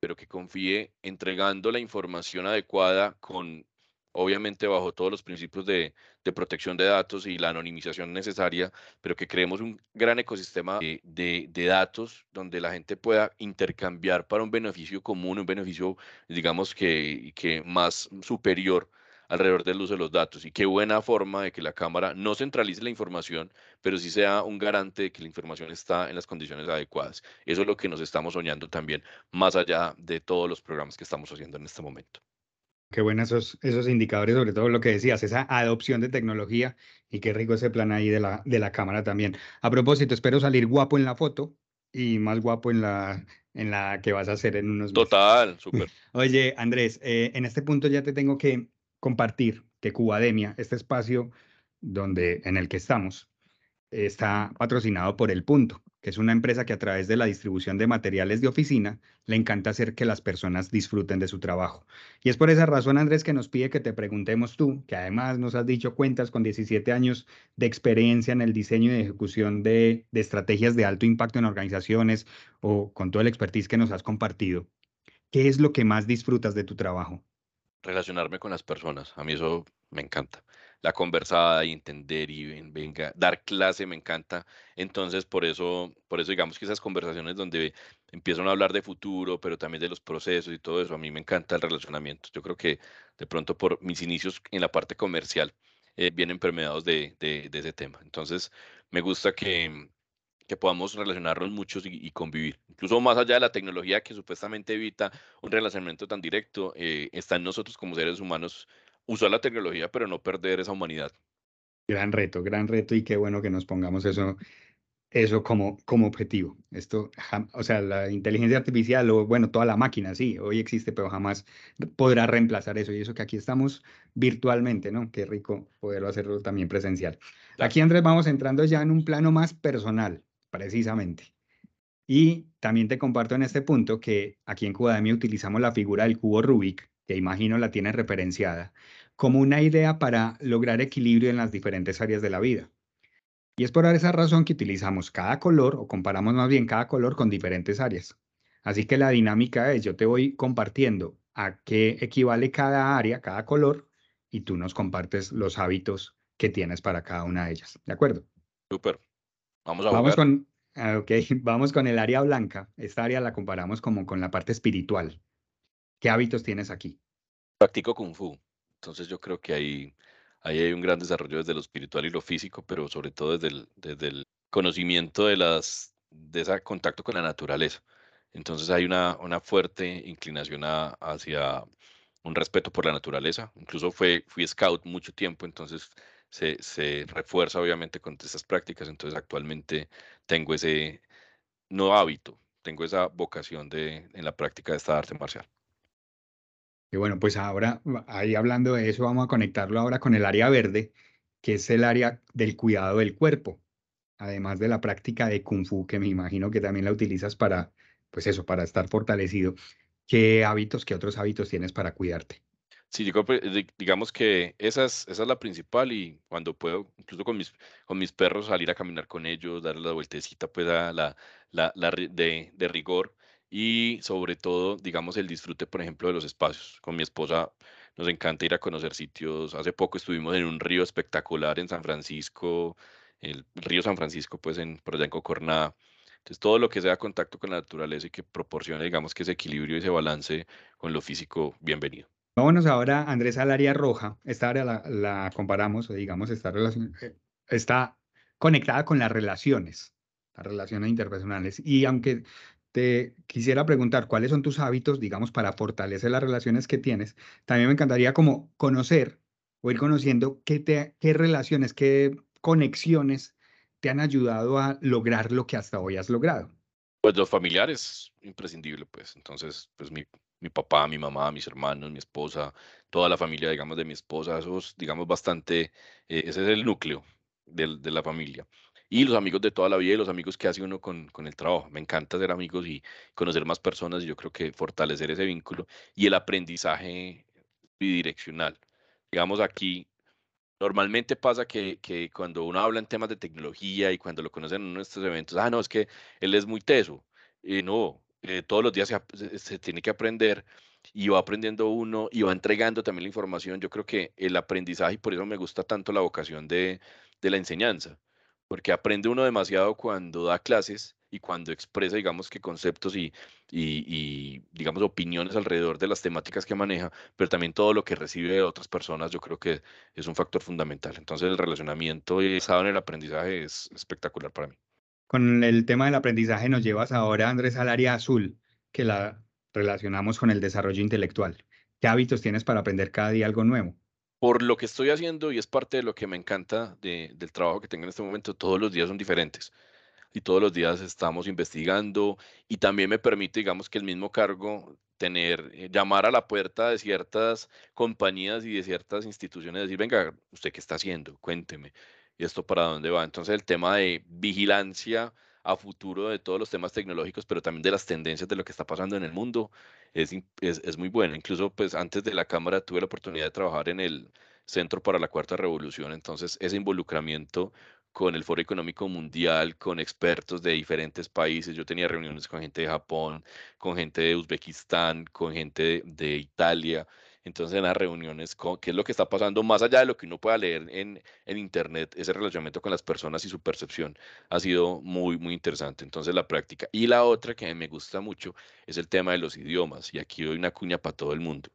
pero que confíe entregando la información adecuada con, obviamente bajo todos los principios de, protección de datos y la anonimización necesaria, pero que creemos un gran ecosistema de, datos donde la gente pueda intercambiar para un beneficio común, un beneficio, digamos, que, que más superior alrededor del uso de los datos. Y qué buena forma de que la Cámara no centralice la información, pero sí sea un garante de que la información está en las condiciones adecuadas. Eso es lo que nos estamos soñando también, más allá de todos los programas que estamos haciendo en este momento. Qué buenos esos, esos indicadores, sobre todo lo que decías, esa adopción de tecnología y qué rico ese plan ahí de la, de la cámara también. A propósito, espero salir guapo en la foto y más guapo en la, en la que vas a hacer en unos meses. Total, súper. [laughs] Oye, Andrés, eh, en este punto ya te tengo que compartir que Cubademia, este espacio donde, en el que estamos, está patrocinado por El Punto, que es una empresa que a través de la distribución de materiales de oficina le encanta hacer que las personas disfruten de su trabajo. Y es por esa razón, Andrés, que nos pide que te preguntemos tú, que además nos has dicho cuentas con 17 años de experiencia en el diseño y ejecución de, de estrategias de alto impacto en organizaciones o con todo el expertise que nos has compartido. ¿Qué es lo que más disfrutas de tu trabajo? Relacionarme con las personas. A mí eso me encanta. La conversada y entender y venga, dar clase me encanta. Entonces, por eso, por eso digamos que esas conversaciones donde empiezan a hablar de futuro, pero también de los procesos y todo eso, a mí me encanta el relacionamiento. Yo creo que de pronto por mis inicios en la parte comercial eh, vienen permeados de, de, de ese tema. Entonces, me gusta que, que podamos relacionarnos muchos y, convivir. Incluso más allá de la tecnología que supuestamente evita un relacionamiento tan directo, eh, está en nosotros como seres humanos usar la tecnología, pero no perder esa humanidad. Gran reto, gran reto y qué bueno que nos pongamos eso, eso como, como objetivo. Esto, o sea, la inteligencia artificial o bueno, toda la máquina, sí, hoy existe, pero jamás podrá reemplazar eso. Y eso que aquí estamos virtualmente, ¿no? Qué rico poderlo hacerlo también presencial. Aquí, Andrés, vamos entrando ya en un plano más personal precisamente. Y también te comparto en este punto que aquí en Cubademia utilizamos la figura del cubo Rubik, que imagino la tienes referenciada, como una idea para lograr equilibrio en las diferentes áreas de la vida. Y es por esa razón que utilizamos cada color, o comparamos más bien cada color con diferentes áreas. Así que la dinámica es, yo te voy compartiendo a qué equivale cada área, cada color, y tú nos compartes los hábitos que tienes para cada una de ellas. ¿De acuerdo? Súper. Vamos a vamos con, ah, okay. [laughs] vamos con el área blanca. Esta área la comparamos como con la parte espiritual. ¿Qué hábitos tienes aquí? Practico Kung Fu. Entonces yo creo que ahí, ahí hay un gran desarrollo desde lo espiritual y lo físico, pero sobre todo desde el, desde el conocimiento de, las, de ese contacto con la naturaleza. Entonces hay una, una fuerte inclinación hacia un respeto por la naturaleza. Incluso fue, fui scout mucho tiempo, entonces se, refuerza obviamente con estas prácticas. Entonces actualmente tengo ese, no hábito, tengo esa vocación de, en la práctica de esta arte marcial. Y bueno, pues ahora, ahí hablando de eso, vamos a conectarlo ahora con el área verde, que es el área del cuidado del cuerpo, además de la práctica de Kung Fu, que me imagino que también la utilizas para, pues eso, para estar fortalecido. ¿Qué hábitos, qué otros hábitos tienes para cuidarte? Sí, digamos que esa es, la principal y cuando puedo, incluso con mis, perros, salir a caminar con ellos, darles la vueltecita pues a la, la, la de, rigor y sobre todo, digamos, el disfrute, por ejemplo, de los espacios. Con mi esposa nos encanta ir a conocer sitios. Hace poco estuvimos en un río espectacular en San Francisco, el río San Francisco, pues en, por allá en Cocorná. Entonces, todo lo que sea contacto con la naturaleza y que proporcione, digamos, que ese equilibrio y ese balance con lo físico, bienvenido. Vámonos ahora, Andrés, al área roja. Esta área la, comparamos, o digamos, está, eh, está conectada con las relaciones, las relaciones interpersonales. Y aunque te quisiera preguntar cuáles son tus hábitos, digamos, para fortalecer las relaciones que tienes, también me encantaría como conocer o ir conociendo qué, te, qué relaciones, qué conexiones te han ayudado a lograr lo que hasta hoy has logrado. Pues los familiares, imprescindible, pues. Entonces, pues mi, mi papá, mi mamá, mis hermanos, mi esposa, toda la familia, digamos, de mi esposa, esos, digamos, bastante, eh, ese es el núcleo de, la familia. Y los amigos de toda la vida y los amigos que hace uno con, el trabajo. Me encanta ser amigos y conocer más personas y yo creo que fortalecer ese vínculo y el aprendizaje bidireccional. Digamos, aquí Normalmente pasa que, cuando uno habla en temas de tecnología y cuando lo conocen en estos eventos, ah, no, es que él es muy teso. y no, eh, todos los días se, tiene que aprender y va aprendiendo uno y va entregando también la información. Yo creo que el aprendizaje, y por eso me gusta tanto la vocación de, la enseñanza, porque aprende uno demasiado cuando da clases y cuando expresa, digamos, que conceptos y, digamos, opiniones alrededor de las temáticas que maneja, pero también todo lo que recibe de otras personas, yo creo que es un factor fundamental. Entonces, el relacionamiento y basado en el aprendizaje es espectacular para mí. Con el tema del aprendizaje nos llevas ahora, Andrés, al área azul, que la relacionamos con el desarrollo intelectual. ¿Qué hábitos tienes para aprender cada día algo nuevo? Por lo que estoy haciendo y es parte de lo que me encanta del trabajo que tengo en este momento, todos los días son diferentes y todos los días estamos investigando y también me permite, digamos, que el mismo cargo tener, eh, llamar a la puerta de ciertas compañías y de ciertas instituciones, decir, venga, ¿usted qué está haciendo? Cuénteme. ¿Y esto para dónde va? Entonces el tema de vigilancia a futuro de todos los temas tecnológicos, pero también de las tendencias de lo que está pasando en el mundo, es, es, es muy bueno. Incluso pues antes de la Cámara tuve la oportunidad de trabajar en el Centro para la Cuarta Revolución, entonces ese involucramiento con el Foro Económico Mundial, con expertos de diferentes países. Yo tenía reuniones con gente de Japón, con gente de Uzbekistán, con gente de, Italia. Entonces, en las reuniones, ¿qué es lo que está pasando más allá de lo que uno pueda leer en, en Internet? Ese relacionamiento con las personas y su percepción ha sido muy, muy interesante. Entonces, la práctica. Y la otra que me gusta mucho es el tema de los idiomas. Y aquí doy una cuña para todo el mundo.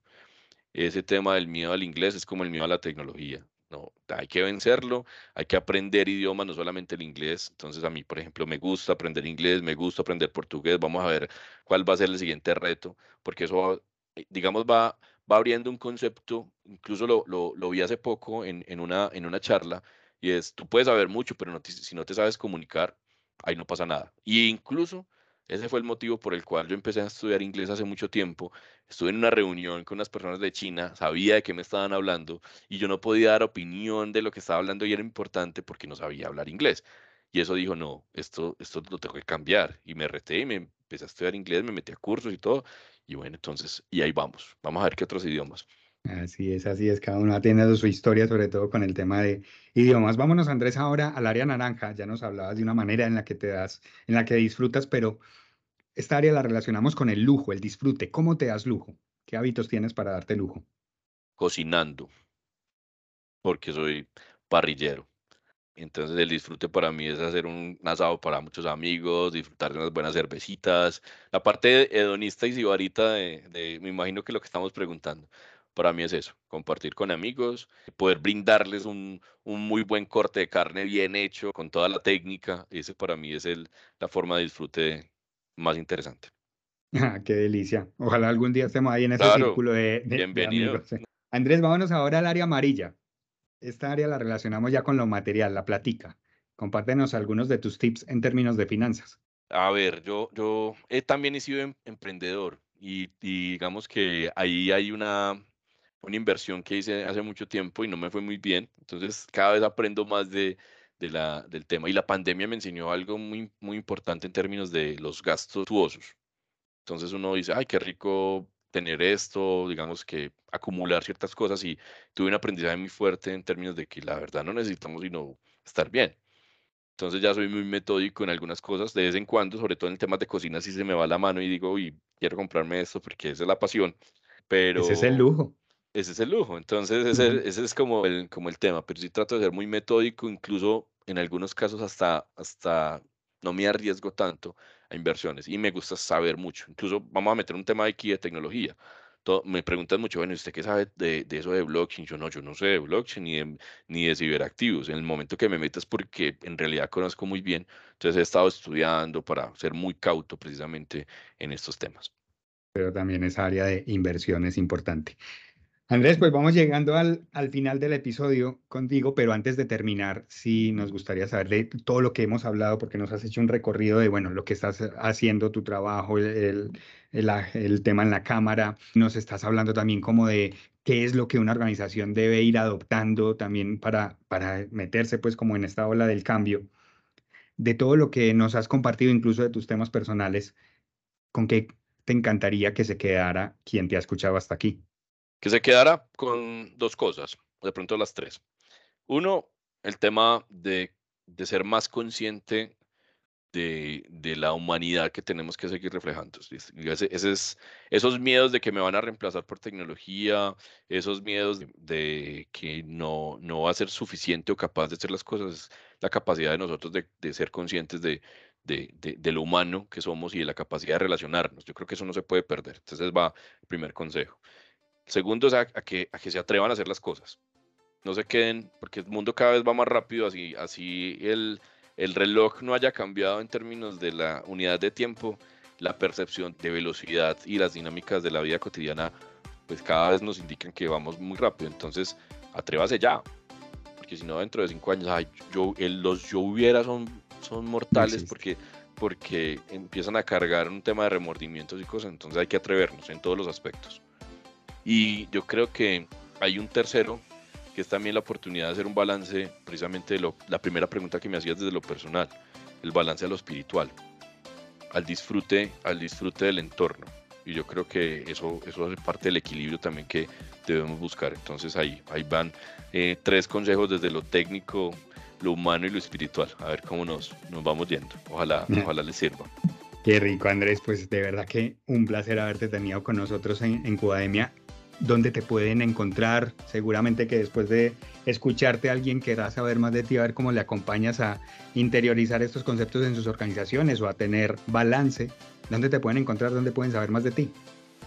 Ese tema del miedo al inglés es como el miedo a la tecnología. No, hay que vencerlo, hay que aprender idiomas, no solamente el inglés. Entonces a mí, por ejemplo, me gusta aprender inglés, me gusta aprender portugués. Vamos a ver cuál va a ser el siguiente reto, porque eso, eh, digamos, va, va abriendo un concepto, incluso lo, lo, lo vi hace poco en, en, una, en una charla, y es, tú puedes saber mucho, pero no si no te sabes comunicar, ahí no pasa nada. Y incluso ese fue el motivo por el cual yo empecé a estudiar inglés hace mucho tiempo. Estuve en una reunión con unas personas de China, sabía de qué me estaban hablando y yo no podía dar opinión de lo que estaba hablando y era importante porque no sabía hablar inglés. Y eso dijo, no, esto, esto lo tengo que cambiar. Y me reté y me empecé a estudiar inglés, me metí a cursos y todo. Y bueno, entonces, y ahí vamos. Vamos a ver qué otros idiomas. Así es, así es. Cada uno tiene su historia, sobre todo con el tema de idiomas. Vámonos, Andrés, ahora al área naranja. Ya nos hablabas de una manera en la que te das, en la que disfrutas, pero esta área la relacionamos con el lujo, el disfrute. ¿Cómo te das lujo? ¿Qué hábitos tienes para darte lujo? Cocinando, porque soy parrillero. Entonces el disfrute para mí es hacer un asado para muchos amigos, disfrutar de unas buenas cervecitas. La parte hedonista y sibarita de, me imagino que lo que estamos preguntando, para mí es eso, compartir con amigos, poder brindarles un, muy buen corte de carne bien hecho, con toda la técnica. Ese para mí es el, la forma de disfrute más interesante. Ah, [laughs] qué delicia. Ojalá algún día estemos ahí en ese círculo de, bienvenido. Andrés, vámonos ahora al área amarilla. Esta área la relacionamos ya con lo material, la platica. Compártenos algunos de tus tips en términos de finanzas. A ver, yo, yo he también he sido em, emprendedor y, digamos que ahí hay una, una inversión que hice hace mucho tiempo y no me fue muy bien. Entonces cada vez aprendo más de, de la, del tema. Y la pandemia me enseñó algo muy, muy importante en términos de los gastos tuosos. Entonces uno dice, ay, qué rico tener esto, digamos que acumular ciertas cosas y tuve un aprendizaje muy fuerte en términos de que la verdad no necesitamos sino estar bien. Entonces ya soy muy metódico en algunas cosas, de vez en cuando, sobre todo en temas de cocina, si se me va la mano y digo, uy, quiero comprarme esto porque esa es la pasión, pero... Ese es el lujo. Ese es el lujo, entonces ese, ese es como el, como el tema, pero sí trato de ser muy metódico, incluso en algunos casos hasta, hasta no me arriesgo tanto a inversiones y me gusta saber mucho. Incluso vamos a meter un tema aquí de tecnología. me preguntan mucho, bueno, ¿usted qué sabe de, eso de blockchain? Yo no, yo no sé de blockchain ni de, ni de ciberactivos. En el momento que me metas porque en realidad conozco muy bien, entonces he estado estudiando para ser muy cauto precisamente en estos temas. Pero también esa área de inversión es importante. Andrés, pues vamos llegando al, al, final del episodio contigo, pero antes de terminar, sí nos gustaría saber de todo lo que hemos hablado, porque nos has hecho un recorrido de, bueno, lo que estás haciendo, tu trabajo, el, el, tema en la cámara, nos estás hablando también como de qué es lo que una organización debe ir adoptando también para, para meterse pues como en esta ola del cambio. De todo lo que nos has compartido, incluso de tus temas personales, ¿con qué te encantaría que se quedara quien te ha escuchado hasta aquí? Que se quedara con dos cosas, de pronto las tres. Uno, el tema de, de ser más consciente de, de, la humanidad que tenemos que seguir reflejando. Ese, es, esos miedos de que me van a reemplazar por tecnología, esos miedos de, que no, no va a ser suficiente o capaz de hacer las cosas, la capacidad de nosotros de, de ser conscientes de, de, de, lo humano que somos y de la capacidad de relacionarnos. Yo creo que eso no se puede perder. Entonces va el primer consejo. Segundo es a, que, a que se atrevan a hacer las cosas. No se queden, porque el mundo cada vez va más rápido, así, así el, el reloj no haya cambiado en términos de la unidad de tiempo, la percepción de velocidad y las dinámicas de la vida cotidiana, pues cada vez nos indican que vamos muy rápido. Entonces, atrévase ya, porque si no, dentro de cinco años, ay, yo, los yo hubiera son, son mortales porque, porque empiezan a cargar un tema de remordimientos y cosas. Entonces, hay que atrevernos en todos los aspectos. Y yo creo que hay un tercero, que es también la oportunidad de hacer un balance, precisamente de lo, la primera pregunta que me hacías desde lo personal, el balance a lo espiritual, al disfrute, al disfrute del entorno. Y yo creo que eso, eso hace parte del equilibrio también que debemos buscar. Entonces ahí, ahí van eh, tres consejos desde lo técnico, lo humano y lo espiritual. A ver cómo nos, nos vamos yendo. Ojalá, ojalá les sirva. Qué rico, Andrés. Pues de verdad que un placer haberte tenido con nosotros en, en Cudademia dónde te pueden encontrar. Seguramente que después de escucharte alguien querrá saber más de ti, a ver cómo le acompañas a interiorizar estos conceptos en sus organizaciones o a tener balance. ¿Dónde te pueden encontrar? ¿Dónde pueden saber más de ti?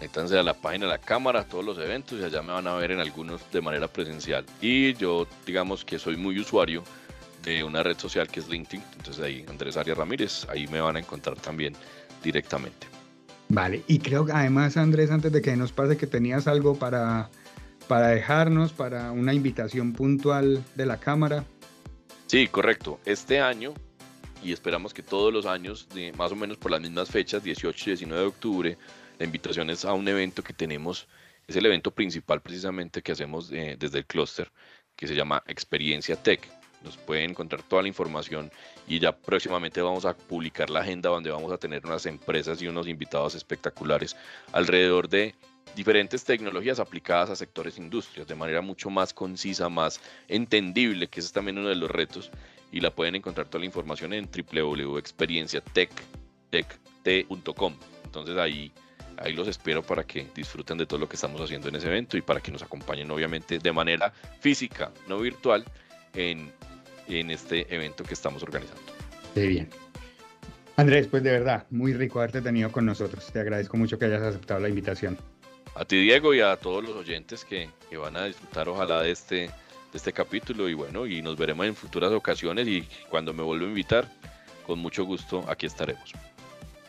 Métanse a la página de la cámara, todos los eventos y allá me van a ver en algunos de manera presencial. Y yo digamos que soy muy usuario de una red social que es LinkedIn, entonces ahí Andrés Arias Ramírez, ahí me van a encontrar también directamente. Vale, y creo que además, Andrés, antes de que nos pase que tenías algo para, para dejarnos, para una invitación puntual de la Cámara. Sí, correcto. Este año, y esperamos que todos los años, de, más o menos por las mismas fechas, 18 y 19 de octubre, la invitación es a un evento que tenemos, es el evento principal precisamente que hacemos eh, desde el clúster, que se llama Experiencia Tech nos pueden encontrar toda la información y ya próximamente vamos a publicar la agenda donde vamos a tener unas empresas y unos invitados espectaculares alrededor de diferentes tecnologías aplicadas a sectores industrias de manera mucho más concisa, más entendible, que ese es también uno de los retos y la pueden encontrar toda la información en www.experienciatech.com. Entonces ahí ahí los espero para que disfruten de todo lo que estamos haciendo en ese evento y para que nos acompañen obviamente de manera física, no virtual, en en este evento que estamos organizando. Qué bien. Andrés, pues de verdad, muy rico haberte tenido con nosotros. Te agradezco mucho que hayas aceptado la invitación. A ti, Diego, y a todos los oyentes que, que van a disfrutar, ojalá, de este, de este capítulo. Y bueno, y nos veremos en futuras ocasiones. Y cuando me vuelva a invitar, con mucho gusto, aquí estaremos.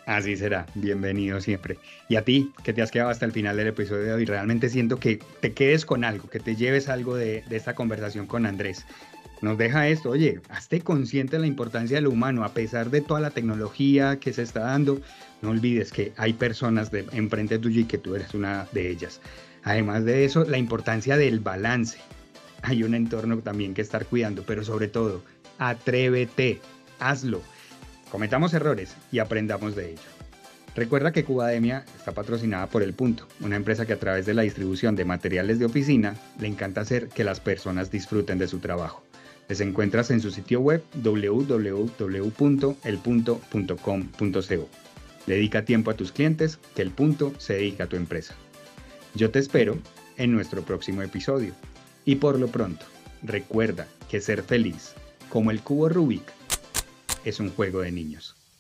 Así será, bienvenido siempre. Y a ti, que te has quedado hasta el final del episodio de hoy, realmente siento que te quedes con algo, que te lleves algo de, de esta conversación con Andrés. Nos deja esto, oye, hazte consciente de la importancia de lo humano, a pesar de toda la tecnología que se está dando, no olvides que hay personas de, enfrente tuyo y que tú eres una de ellas. Además de eso, la importancia del balance. Hay un entorno también que estar cuidando, pero sobre todo, atrévete, hazlo Cometamos errores y aprendamos de ello. Recuerda que Cubademia está patrocinada por El Punto, una empresa que a través de la distribución de materiales de oficina le encanta hacer que las personas disfruten de su trabajo. Les encuentras en su sitio web www.elpunto.com.co. Dedica tiempo a tus clientes, que el punto se dedica a tu empresa. Yo te espero en nuestro próximo episodio. Y por lo pronto, recuerda que ser feliz, como el cubo Rubik, es un juego de niños.